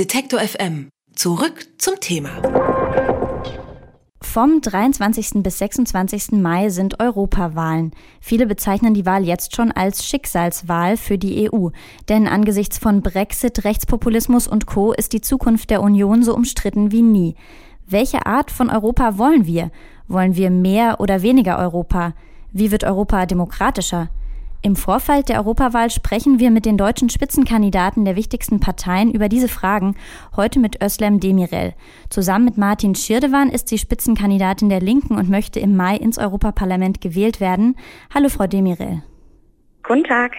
Detektor FM. Zurück zum Thema. Vom 23. bis 26. Mai sind Europawahlen. Viele bezeichnen die Wahl jetzt schon als Schicksalswahl für die EU. Denn angesichts von Brexit, Rechtspopulismus und Co. ist die Zukunft der Union so umstritten wie nie. Welche Art von Europa wollen wir? Wollen wir mehr oder weniger Europa? Wie wird Europa demokratischer? Im Vorfeld der Europawahl sprechen wir mit den deutschen Spitzenkandidaten der wichtigsten Parteien über diese Fragen, heute mit Özlem Demirel. Zusammen mit Martin Schirdewan ist sie Spitzenkandidatin der Linken und möchte im Mai ins Europaparlament gewählt werden. Hallo, Frau Demirel. Guten Tag.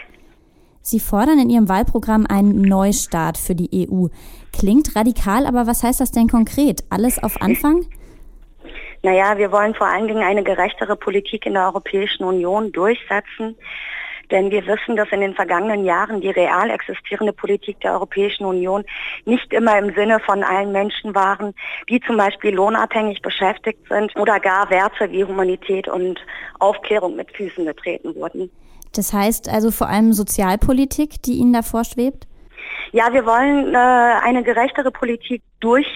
Sie fordern in Ihrem Wahlprogramm einen Neustart für die EU. Klingt radikal, aber was heißt das denn konkret? Alles auf Anfang? Naja, wir wollen vor allen Dingen eine gerechtere Politik in der Europäischen Union durchsetzen. Denn wir wissen, dass in den vergangenen Jahren die real existierende Politik der Europäischen Union nicht immer im Sinne von allen Menschen waren, die zum Beispiel lohnabhängig beschäftigt sind oder gar Werte wie Humanität und Aufklärung mit Füßen getreten wurden. Das heißt also vor allem Sozialpolitik, die Ihnen da vorschwebt? Ja, wir wollen äh, eine gerechtere Politik durch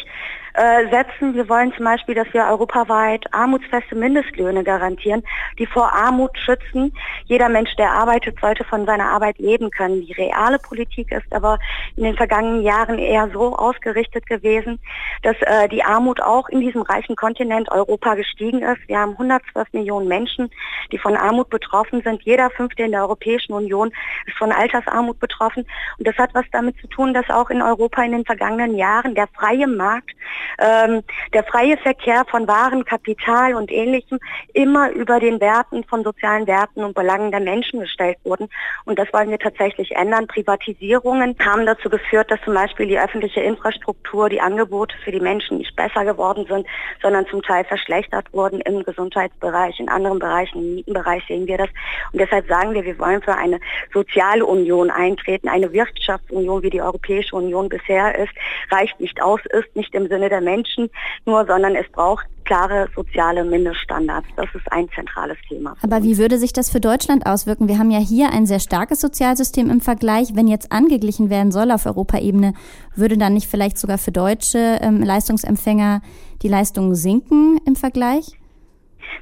äh, setzen. Wir wollen zum Beispiel, dass wir europaweit armutsfeste Mindestlöhne garantieren, die vor Armut schützen. Jeder Mensch, der arbeitet, sollte von seiner Arbeit leben können. Die reale Politik ist aber in den vergangenen Jahren eher so ausgerichtet gewesen, dass äh, die Armut auch in diesem reichen Kontinent Europa gestiegen ist. Wir haben 112 Millionen Menschen, die von Armut betroffen sind. Jeder fünfte in der Europäischen Union ist von Altersarmut betroffen. Und das hat was damit zu tun, dass auch in Europa in den vergangenen Jahren der freie Markt ähm, der freie Verkehr von Waren, Kapital und Ähnlichem immer über den Werten von sozialen Werten und Belangen der Menschen gestellt wurden. Und das wollen wir tatsächlich ändern. Privatisierungen haben dazu geführt, dass zum Beispiel die öffentliche Infrastruktur, die Angebote für die Menschen nicht besser geworden sind, sondern zum Teil verschlechtert wurden im Gesundheitsbereich, in anderen Bereichen, im Mietenbereich sehen wir das. Und deshalb sagen wir, wir wollen für eine soziale Union eintreten, eine Wirtschaftsunion, wie die Europäische Union bisher ist, reicht nicht aus, ist nicht im Sinne der Menschen nur, sondern es braucht klare soziale Mindeststandards. Das ist ein zentrales Thema. Aber wie würde sich das für Deutschland auswirken? Wir haben ja hier ein sehr starkes Sozialsystem im Vergleich. Wenn jetzt angeglichen werden soll auf Europaebene, würde dann nicht vielleicht sogar für deutsche ähm, Leistungsempfänger die Leistungen sinken im Vergleich?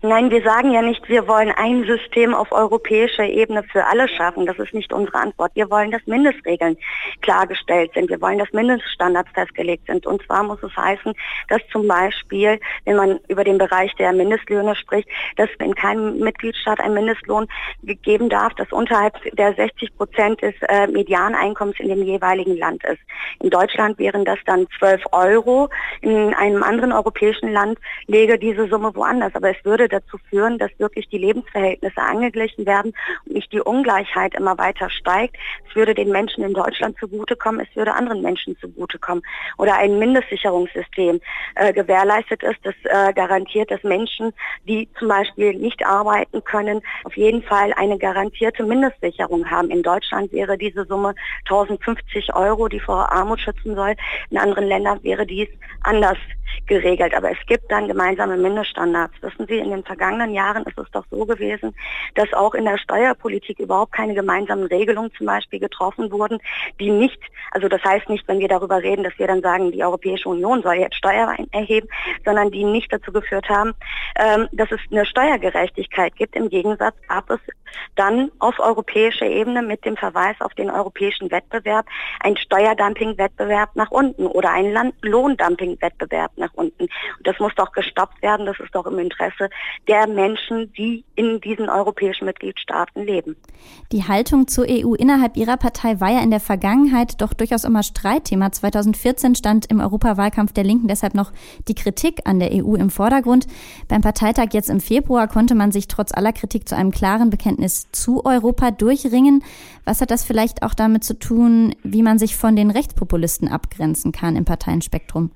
Nein, wir sagen ja nicht, wir wollen ein System auf europäischer Ebene für alle schaffen. Das ist nicht unsere Antwort. Wir wollen, dass Mindestregeln klargestellt sind. Wir wollen, dass Mindeststandards festgelegt sind. Und zwar muss es heißen, dass zum Beispiel, wenn man über den Bereich der Mindestlöhne spricht, dass in keinem Mitgliedstaat ein Mindestlohn geben darf, das unterhalb der 60 Prozent des äh, Medianeinkommens in dem jeweiligen Land ist. In Deutschland wären das dann 12 Euro. In einem anderen europäischen Land lege diese Summe woanders. Aber es würde würde dazu führen, dass wirklich die Lebensverhältnisse angeglichen werden und nicht die Ungleichheit immer weiter steigt. Es würde den Menschen in Deutschland zugutekommen, es würde anderen Menschen zugutekommen. Oder ein Mindestsicherungssystem äh, gewährleistet ist, das äh, garantiert, dass Menschen, die zum Beispiel nicht arbeiten können, auf jeden Fall eine garantierte Mindestsicherung haben. In Deutschland wäre diese Summe 1050 Euro, die vor Armut schützen soll. In anderen Ländern wäre dies anders geregelt. Aber es gibt dann gemeinsame Mindeststandards. Wissen Sie, in den vergangenen Jahren ist es doch so gewesen, dass auch in der Steuerpolitik überhaupt keine gemeinsamen Regelungen zum Beispiel getroffen wurden, die nicht, also das heißt nicht, wenn wir darüber reden, dass wir dann sagen, die Europäische Union soll jetzt Steuern erheben, sondern die nicht dazu geführt haben, ähm, dass es eine Steuergerechtigkeit gibt. Im Gegensatz gab es dann auf europäischer Ebene mit dem Verweis auf den europäischen Wettbewerb ein Steuerdumping-Wettbewerb nach unten oder ein Lohndumping-Wettbewerb nach unten. Und das muss doch gestoppt werden. Das ist doch im Interesse der Menschen, die in diesen europäischen Mitgliedstaaten leben. Die Haltung zur EU innerhalb Ihrer Partei war ja in der Vergangenheit doch durchaus immer Streitthema. 2014 stand im Europawahlkampf der Linken deshalb noch die Kritik an der EU im Vordergrund. Beim Parteitag jetzt im Februar konnte man sich trotz aller Kritik zu einem klaren Bekenntnis zu Europa durchringen. Was hat das vielleicht auch damit zu tun, wie man sich von den Rechtspopulisten abgrenzen kann im Parteienspektrum?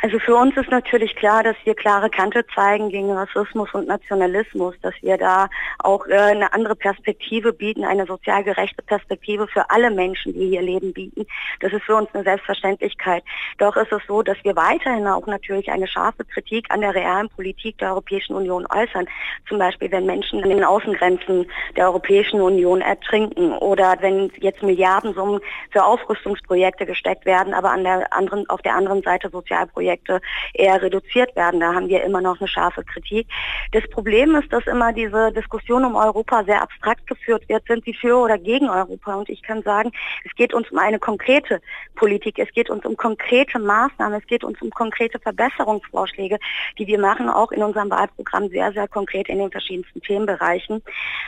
Also für uns ist natürlich klar, dass wir klare Kante zeigen gegen Rassismus und Nationalismus, dass wir da auch äh, eine andere Perspektive bieten, eine sozial gerechte Perspektive für alle Menschen, die hier leben, bieten. Das ist für uns eine Selbstverständlichkeit. Doch ist es so, dass wir weiterhin auch natürlich eine scharfe Kritik an der realen Politik der Europäischen Union äußern. Zum Beispiel, wenn Menschen an den Außengrenzen der Europäischen Union ertrinken oder wenn jetzt Milliardensummen für Aufrüstungsprojekte gesteckt werden, aber an der anderen, auf der anderen Seite Sozialprojekte Projekte eher reduziert werden. Da haben wir immer noch eine scharfe Kritik. Das Problem ist, dass immer diese Diskussion um Europa sehr abstrakt geführt wird. Sind sie für oder gegen Europa? Und ich kann sagen, es geht uns um eine konkrete Politik. Es geht uns um konkrete Maßnahmen. Es geht uns um konkrete Verbesserungsvorschläge, die wir machen, auch in unserem Wahlprogramm sehr, sehr konkret in den verschiedensten Themenbereichen.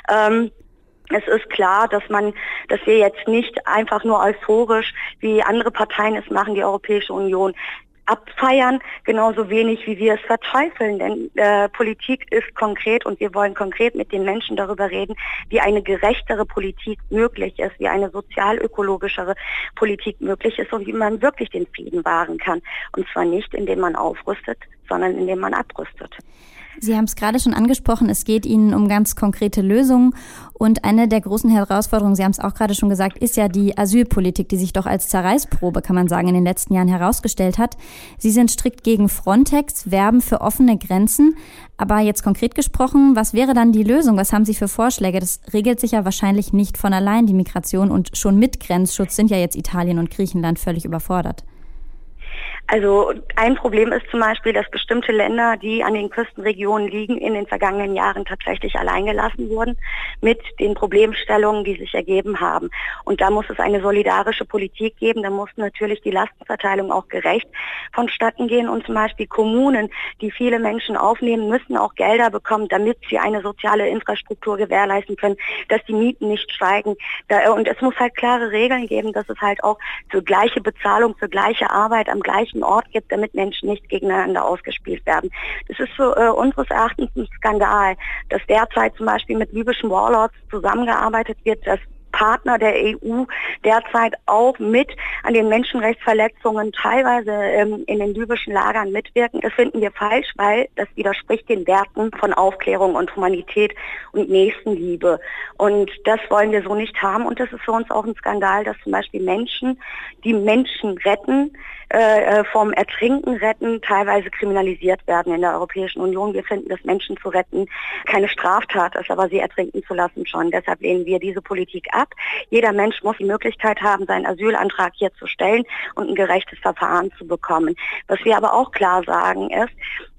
Ähm, es ist klar, dass man, dass wir jetzt nicht einfach nur euphorisch, wie andere Parteien es machen, die Europäische Union abfeiern, genauso wenig wie wir es verteufeln. Denn äh, Politik ist konkret und wir wollen konkret mit den Menschen darüber reden, wie eine gerechtere Politik möglich ist, wie eine sozial-ökologischere Politik möglich ist und wie man wirklich den Frieden wahren kann. Und zwar nicht, indem man aufrüstet, sondern indem man abrüstet. Sie haben es gerade schon angesprochen, es geht Ihnen um ganz konkrete Lösungen. Und eine der großen Herausforderungen, Sie haben es auch gerade schon gesagt, ist ja die Asylpolitik, die sich doch als Zerreißprobe, kann man sagen, in den letzten Jahren herausgestellt hat. Sie sind strikt gegen Frontex, werben für offene Grenzen. Aber jetzt konkret gesprochen, was wäre dann die Lösung? Was haben Sie für Vorschläge? Das regelt sich ja wahrscheinlich nicht von allein, die Migration. Und schon mit Grenzschutz sind ja jetzt Italien und Griechenland völlig überfordert. Also ein Problem ist zum Beispiel, dass bestimmte Länder, die an den Küstenregionen liegen, in den vergangenen Jahren tatsächlich alleingelassen wurden mit den Problemstellungen, die sich ergeben haben. Und da muss es eine solidarische Politik geben. Da muss natürlich die Lastenverteilung auch gerecht vonstatten gehen. Und zum Beispiel Kommunen, die viele Menschen aufnehmen, müssen auch Gelder bekommen, damit sie eine soziale Infrastruktur gewährleisten können, dass die Mieten nicht steigen. Und es muss halt klare Regeln geben, dass es halt auch für gleiche Bezahlung, für gleiche Arbeit am gleichen gleichen Ort gibt, damit Menschen nicht gegeneinander ausgespielt werden. Das ist für äh, unseres Erachtens ein Skandal, dass derzeit zum Beispiel mit libyschen Warlords zusammengearbeitet wird, dass Partner der EU derzeit auch mit an den Menschenrechtsverletzungen teilweise ähm, in den libyschen Lagern mitwirken. Das finden wir falsch, weil das widerspricht den Werten von Aufklärung und Humanität und Nächstenliebe. Und das wollen wir so nicht haben. Und das ist für uns auch ein Skandal, dass zum Beispiel Menschen, die Menschen retten, äh, äh, vom Ertrinken retten teilweise kriminalisiert werden in der Europäischen Union. Wir finden, dass Menschen zu retten keine Straftat ist, aber sie ertrinken zu lassen schon. Deshalb lehnen wir diese Politik ab. Jeder Mensch muss die Möglichkeit haben, seinen Asylantrag hier zu stellen und ein gerechtes Verfahren zu bekommen. Was wir aber auch klar sagen ist,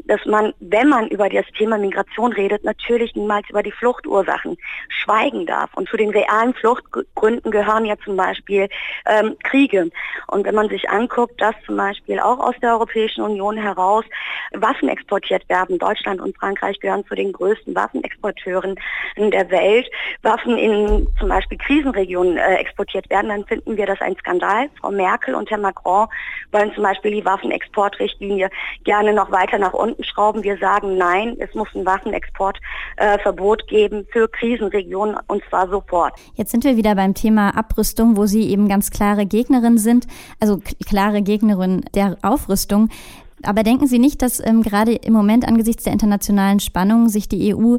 dass man, wenn man über das Thema Migration redet, natürlich niemals über die Fluchtursachen schweigen darf. Und zu den realen Fluchtgründen gehören ja zum Beispiel ähm, Kriege. Und wenn man sich anguckt, dass zum Beispiel auch aus der Europäischen Union heraus Waffen exportiert werden, Deutschland und Frankreich gehören zu den größten Waffenexporteuren der Welt, Waffen in zum Beispiel Krisenregionen äh, exportiert werden, dann finden wir das ein Skandal. Frau Merkel und Herr Macron wollen zum Beispiel die Waffenexportrichtlinie gerne noch weiter nach unten schrauben. Wir sagen nein, es muss ein Waffenexportverbot äh, geben für Krisenregionen und zwar sofort. Jetzt sind wir wieder beim Thema Abrüstung, wo Sie eben ganz klare Gegnerin sind, also klare Gegnerin der Aufrüstung. Aber denken Sie nicht, dass ähm, gerade im Moment angesichts der internationalen Spannungen sich die EU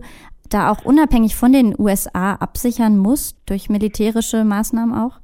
da auch unabhängig von den USA absichern muss, durch militärische Maßnahmen auch?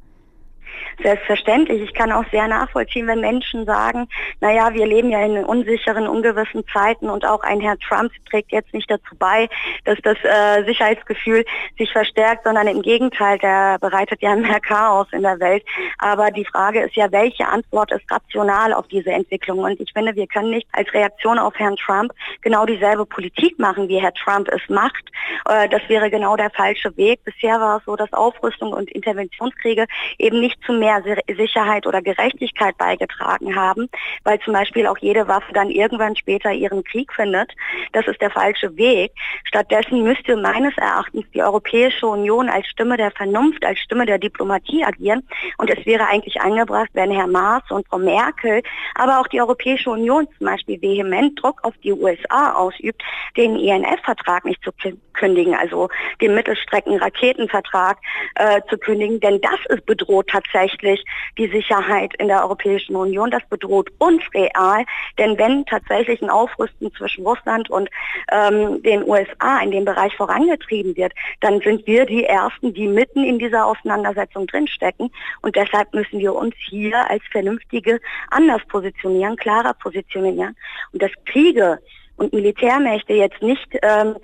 Selbstverständlich. Ich kann auch sehr nachvollziehen, wenn Menschen sagen, naja, wir leben ja in unsicheren, ungewissen Zeiten und auch ein Herr Trump trägt jetzt nicht dazu bei, dass das äh, Sicherheitsgefühl sich verstärkt, sondern im Gegenteil, der bereitet ja mehr Chaos in der Welt. Aber die Frage ist ja, welche Antwort ist rational auf diese Entwicklung? Und ich finde, wir können nicht als Reaktion auf Herrn Trump genau dieselbe Politik machen, wie Herr Trump es macht. Äh, das wäre genau der falsche Weg. Bisher war es so, dass Aufrüstung und Interventionskriege eben nicht zu mehr Sicherheit oder Gerechtigkeit beigetragen haben, weil zum Beispiel auch jede Waffe dann irgendwann später ihren Krieg findet. Das ist der falsche Weg. Stattdessen müsste meines Erachtens die Europäische Union als Stimme der Vernunft, als Stimme der Diplomatie agieren. Und es wäre eigentlich angebracht, wenn Herr Maas und Frau Merkel, aber auch die Europäische Union zum Beispiel vehement Druck auf die USA ausübt, den INF-Vertrag nicht zu kündigen, also den Mittelstrecken-Raketenvertrag äh, zu kündigen, denn das ist bedroht tatsächlich tatsächlich die Sicherheit in der Europäischen Union. Das bedroht uns real, denn wenn tatsächlich ein Aufrüsten zwischen Russland und ähm, den USA in dem Bereich vorangetrieben wird, dann sind wir die Ersten, die mitten in dieser Auseinandersetzung drinstecken. Und deshalb müssen wir uns hier als Vernünftige anders positionieren, klarer positionieren. Und dass Kriege und Militärmächte jetzt nicht ähm,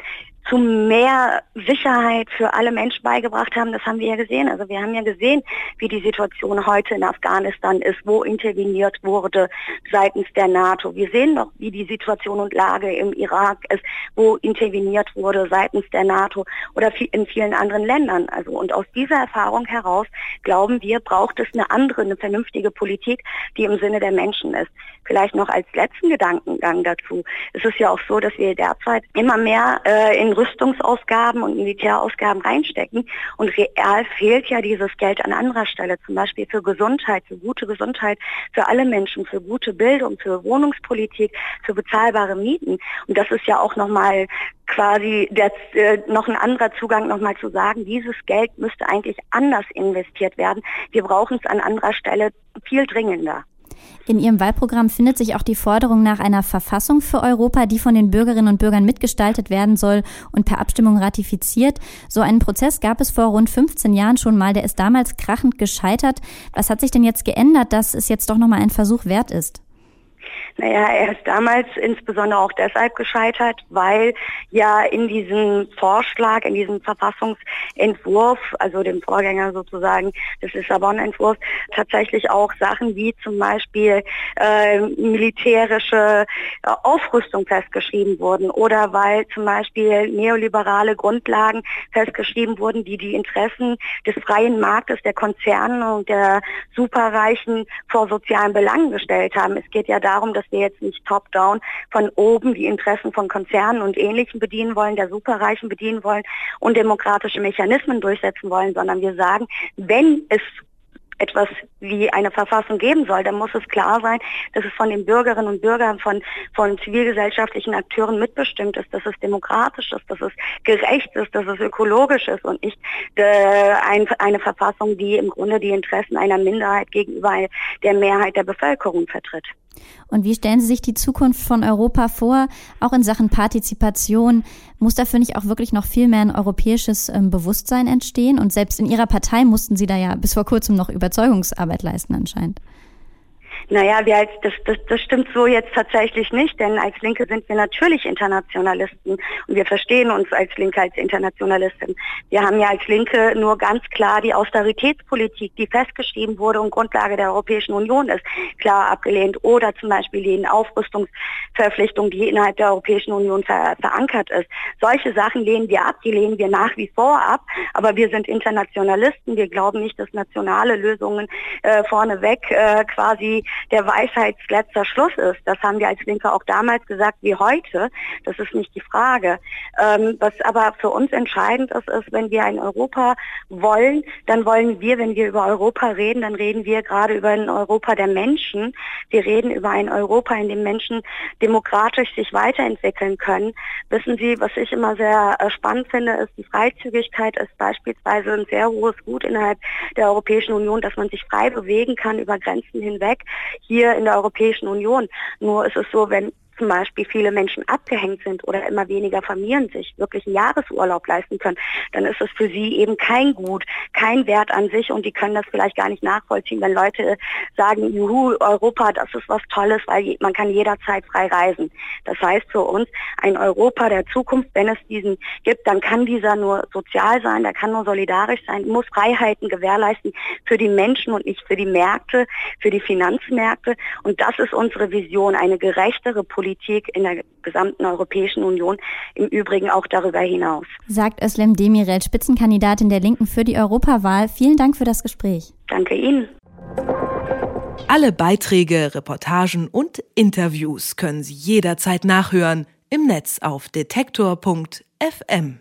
zu mehr Sicherheit für alle Menschen beigebracht haben, das haben wir ja gesehen. Also wir haben ja gesehen, wie die Situation heute in Afghanistan ist, wo interveniert wurde seitens der NATO. Wir sehen doch, wie die Situation und Lage im Irak ist, wo interveniert wurde seitens der NATO oder in vielen anderen Ländern. Also und aus dieser Erfahrung heraus glauben wir, braucht es eine andere, eine vernünftige Politik, die im Sinne der Menschen ist. Vielleicht noch als letzten Gedankengang dazu. Es ist ja auch so, dass wir derzeit immer mehr äh, in Rüstungsausgaben und Militärausgaben reinstecken und real fehlt ja dieses Geld an anderer Stelle, zum Beispiel für Gesundheit, für gute Gesundheit für alle Menschen, für gute Bildung, für Wohnungspolitik, für bezahlbare Mieten. Und das ist ja auch nochmal quasi der, äh, noch ein anderer Zugang nochmal zu sagen, dieses Geld müsste eigentlich anders investiert werden. Wir brauchen es an anderer Stelle viel dringender. In Ihrem Wahlprogramm findet sich auch die Forderung nach einer Verfassung für Europa, die von den Bürgerinnen und Bürgern mitgestaltet werden soll und per Abstimmung ratifiziert. So einen Prozess gab es vor rund 15 Jahren schon mal. Der ist damals krachend gescheitert. Was hat sich denn jetzt geändert, dass es jetzt doch nochmal ein Versuch wert ist? Naja, er ist damals insbesondere auch deshalb gescheitert, weil ja in diesem Vorschlag, in diesem Verfassungsentwurf, also dem Vorgänger sozusagen des Lissabon-Entwurfs, tatsächlich auch Sachen wie zum Beispiel äh, militärische Aufrüstung festgeschrieben wurden oder weil zum Beispiel neoliberale Grundlagen festgeschrieben wurden, die die Interessen des freien Marktes, der Konzerne und der Superreichen vor sozialen Belangen gestellt haben. Es geht ja darum, dass wir jetzt nicht top-down von oben die Interessen von Konzernen und Ähnlichem bedienen wollen, der Superreichen bedienen wollen und demokratische Mechanismen durchsetzen wollen, sondern wir sagen, wenn es etwas wie eine Verfassung geben soll, dann muss es klar sein, dass es von den Bürgerinnen und Bürgern, von, von zivilgesellschaftlichen Akteuren mitbestimmt ist, dass es demokratisch ist, dass es gerecht ist, dass es ökologisch ist und nicht äh, ein, eine Verfassung, die im Grunde die Interessen einer Minderheit gegenüber der Mehrheit der Bevölkerung vertritt. Und wie stellen Sie sich die Zukunft von Europa vor, auch in Sachen Partizipation? Muss dafür nicht auch wirklich noch viel mehr ein europäisches ähm, Bewusstsein entstehen? Und selbst in Ihrer Partei mussten Sie da ja bis vor kurzem noch Überzeugungsarbeit leisten anscheinend. Naja, wir als, das, das, das stimmt so jetzt tatsächlich nicht, denn als Linke sind wir natürlich Internationalisten und wir verstehen uns als Linke als Internationalisten. Wir haben ja als Linke nur ganz klar die Austeritätspolitik, die festgeschrieben wurde und Grundlage der Europäischen Union ist, klar abgelehnt oder zum Beispiel die Aufrüstungsverpflichtung, die innerhalb der Europäischen Union ver verankert ist. Solche Sachen lehnen wir ab, die lehnen wir nach wie vor ab, aber wir sind Internationalisten, wir glauben nicht, dass nationale Lösungen äh, vorneweg äh, quasi der Weisheitsletzter Schluss ist. Das haben wir als Linke auch damals gesagt wie heute. Das ist nicht die Frage. Ähm, was aber für uns entscheidend ist, ist, wenn wir ein Europa wollen, dann wollen wir, wenn wir über Europa reden, dann reden wir gerade über ein Europa der Menschen. Wir reden über ein Europa, in dem Menschen demokratisch sich weiterentwickeln können. Wissen Sie, was ich immer sehr äh, spannend finde, ist die Freizügigkeit ist beispielsweise ein sehr hohes Gut innerhalb der Europäischen Union, dass man sich frei bewegen kann über Grenzen hinweg hier in der Europäischen Union. Nur ist es so, wenn zum Beispiel viele Menschen abgehängt sind oder immer weniger Familien sich wirklich einen Jahresurlaub leisten können, dann ist es für sie eben kein Gut, kein Wert an sich und die können das vielleicht gar nicht nachvollziehen, wenn Leute sagen, juhu, Europa, das ist was Tolles, weil man kann jederzeit frei reisen. Das heißt für uns, ein Europa der Zukunft, wenn es diesen gibt, dann kann dieser nur sozial sein, der kann nur solidarisch sein, muss Freiheiten gewährleisten für die Menschen und nicht für die Märkte, für die Finanzmärkte. Und das ist unsere Vision, eine gerechtere Politik Politik in der gesamten Europäischen Union, im Übrigen auch darüber hinaus. Sagt Özlem Demirel, Spitzenkandidatin der Linken für die Europawahl. Vielen Dank für das Gespräch. Danke Ihnen. Alle Beiträge, Reportagen und Interviews können Sie jederzeit nachhören im Netz auf detektor.fm.